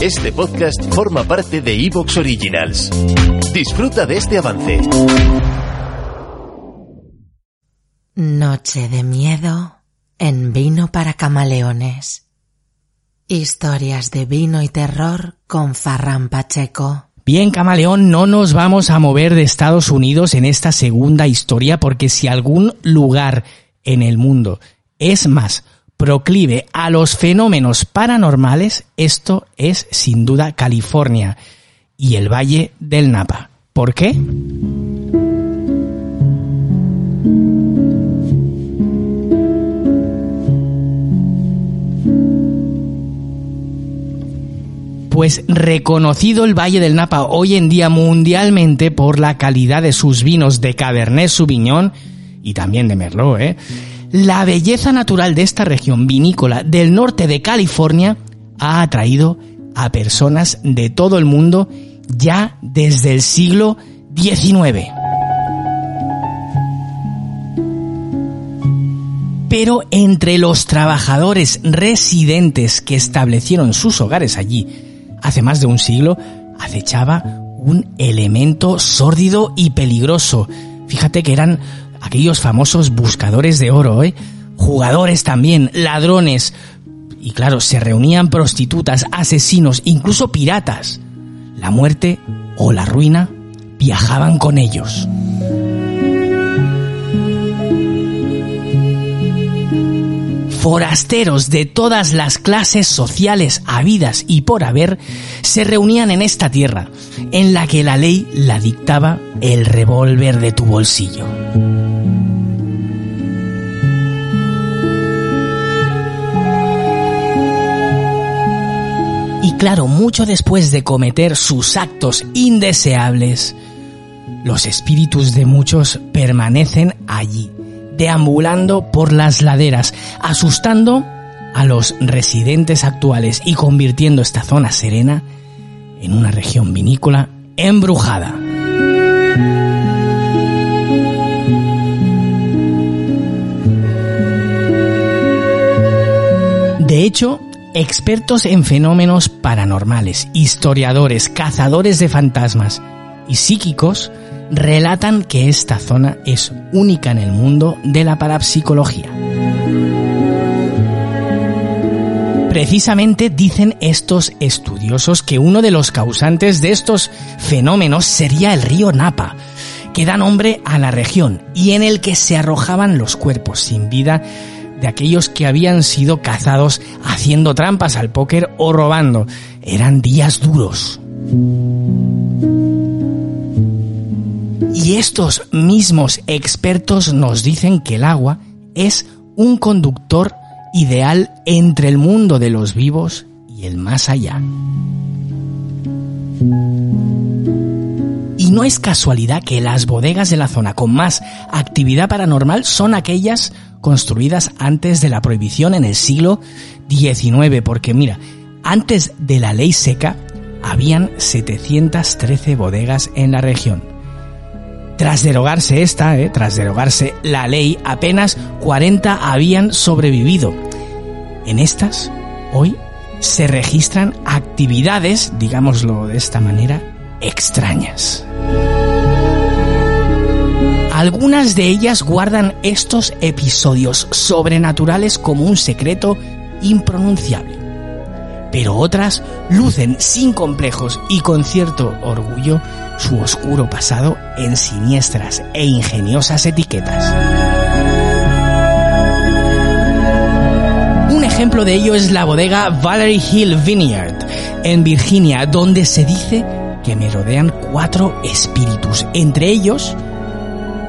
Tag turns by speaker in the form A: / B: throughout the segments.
A: Este podcast forma parte de Evox Originals. Disfruta de este avance.
B: Noche de miedo en vino para camaleones. Historias de vino y terror con Farran Pacheco.
C: Bien, camaleón, no nos vamos a mover de Estados Unidos en esta segunda historia porque si algún lugar en el mundo es más proclive a los fenómenos paranormales, esto es sin duda California y el Valle del Napa. ¿Por qué? Pues reconocido el Valle del Napa hoy en día mundialmente por la calidad de sus vinos de Cabernet Sauvignon y también de Merlot, ¿eh? La belleza natural de esta región vinícola del norte de California ha atraído a personas de todo el mundo ya desde el siglo XIX. Pero entre los trabajadores residentes que establecieron sus hogares allí hace más de un siglo, acechaba un elemento sórdido y peligroso. Fíjate que eran aquellos famosos buscadores de oro, ¿eh? jugadores también, ladrones. Y claro, se reunían prostitutas, asesinos, incluso piratas. La muerte o la ruina viajaban con ellos. Forasteros de todas las clases sociales habidas y por haber se reunían en esta tierra, en la que la ley la dictaba el revólver de tu bolsillo. Claro, mucho después de cometer sus actos indeseables, los espíritus de muchos permanecen allí, deambulando por las laderas, asustando a los residentes actuales y convirtiendo esta zona serena en una región vinícola embrujada. De hecho, expertos en fenómenos paranormales, historiadores, cazadores de fantasmas y psíquicos relatan que esta zona es única en el mundo de la parapsicología. Precisamente dicen estos estudiosos que uno de los causantes de estos fenómenos sería el río Napa, que da nombre a la región y en el que se arrojaban los cuerpos sin vida de aquellos que habían sido cazados haciendo trampas al póker o robando. Eran días duros. Y estos mismos expertos nos dicen que el agua es un conductor ideal entre el mundo de los vivos y el más allá. No es casualidad que las bodegas de la zona con más actividad paranormal son aquellas construidas antes de la prohibición en el siglo XIX, porque mira, antes de la ley seca habían 713 bodegas en la región. Tras derogarse esta, eh, tras derogarse la ley, apenas 40 habían sobrevivido. En estas, hoy, se registran actividades, digámoslo de esta manera, extrañas. Algunas de ellas guardan estos episodios sobrenaturales como un secreto impronunciable, pero otras lucen sin complejos y con cierto orgullo su oscuro pasado en siniestras e ingeniosas etiquetas. Un ejemplo de ello es la bodega Valerie Hill Vineyard en Virginia, donde se dice que merodean cuatro espíritus, entre ellos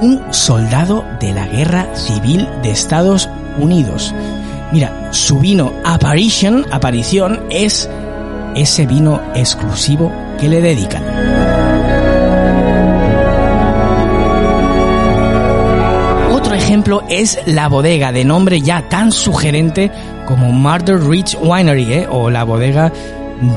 C: un soldado de la Guerra Civil de Estados Unidos. Mira, su vino Apparition, aparición, es ese vino exclusivo que le dedican. Otro ejemplo es la bodega de nombre ya tan sugerente como Murder Ridge Winery ¿eh? o la bodega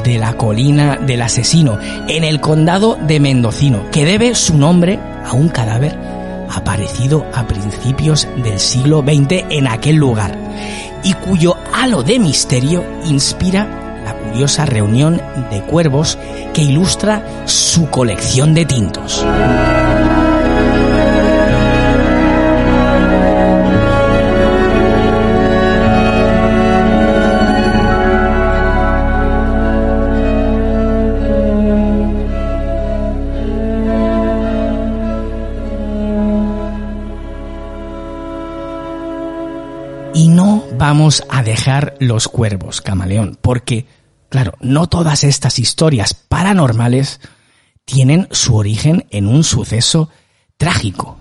C: de la colina del asesino en el condado de Mendocino, que debe su nombre a un cadáver aparecido a principios del siglo XX en aquel lugar y cuyo halo de misterio inspira la curiosa reunión de cuervos que ilustra su colección de tintos. Vamos a dejar los cuervos, camaleón, porque Claro, no todas estas historias paranormales tienen su origen en un suceso trágico.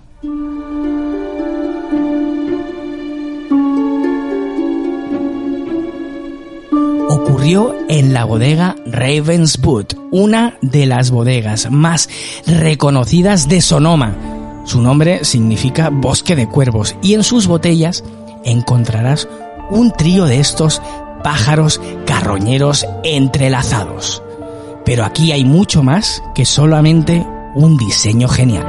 C: Ocurrió en la bodega Ravenswood, una de las bodegas más reconocidas de Sonoma. Su nombre significa bosque de cuervos y en sus botellas encontrarás un trío de estos pájaros carroñeros entrelazados. Pero aquí hay mucho más que solamente un diseño genial.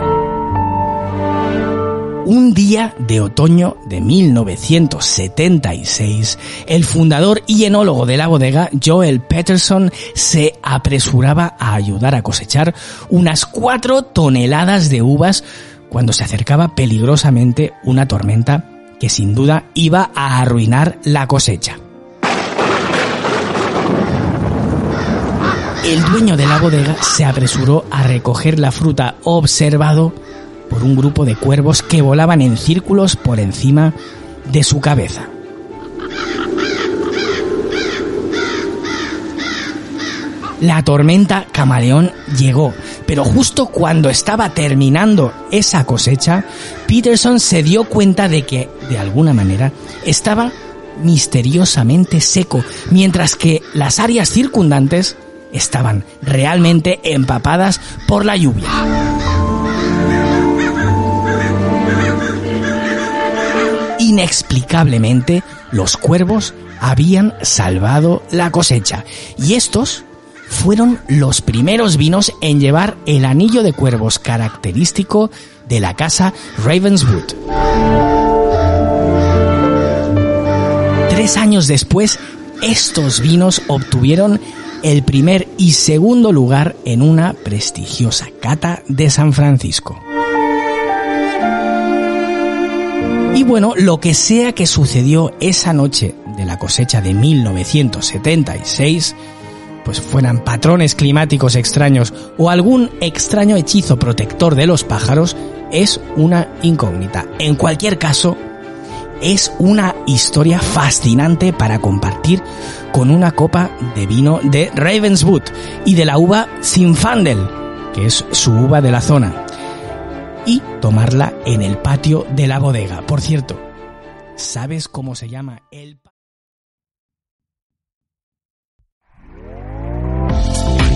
C: Un día de otoño de 1976, el fundador y enólogo de la bodega, Joel Peterson, se apresuraba a ayudar a cosechar unas cuatro toneladas de uvas cuando se acercaba peligrosamente una tormenta que sin duda iba a arruinar la cosecha. El dueño de la bodega se apresuró a recoger la fruta observado por un grupo de cuervos que volaban en círculos por encima de su cabeza. La tormenta camaleón llegó, pero justo cuando estaba terminando esa cosecha, Peterson se dio cuenta de que, de alguna manera, estaba misteriosamente seco, mientras que las áreas circundantes estaban realmente empapadas por la lluvia. Inexplicablemente, los cuervos habían salvado la cosecha y estos fueron los primeros vinos en llevar el anillo de cuervos característico de la casa Ravenswood. Tres años después, estos vinos obtuvieron el primer y segundo lugar en una prestigiosa cata de San Francisco. Y bueno, lo que sea que sucedió esa noche de la cosecha de 1976, pues fueran patrones climáticos extraños o algún extraño hechizo protector de los pájaros, es una incógnita. En cualquier caso, es una historia fascinante para compartir con una copa de vino de Ravenswood y de la uva Zinfandel, que es su uva de la zona, y tomarla en el patio de la bodega. Por cierto, ¿sabes cómo se llama el